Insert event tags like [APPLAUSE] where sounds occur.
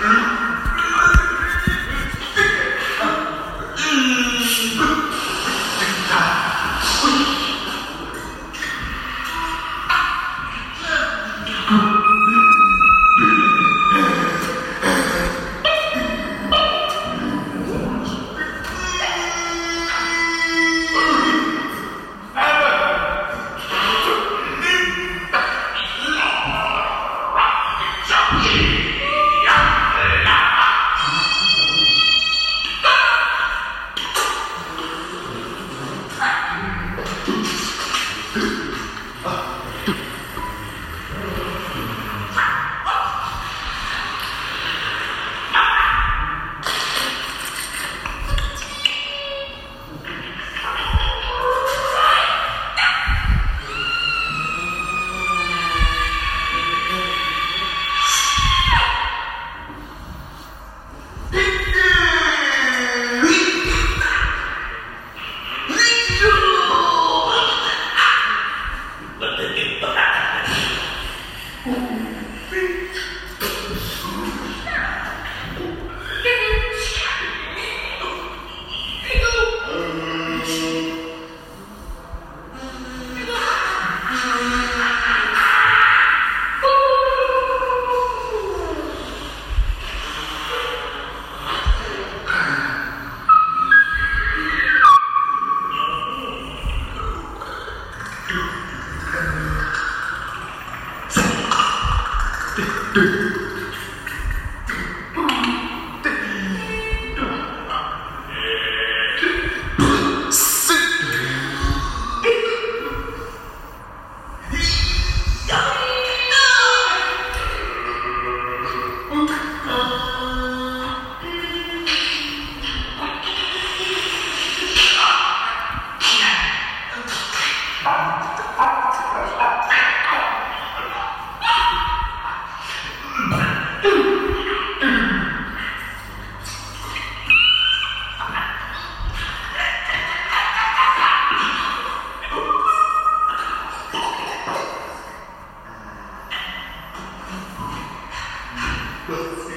Mm-hmm. [LAUGHS] Two. Oh.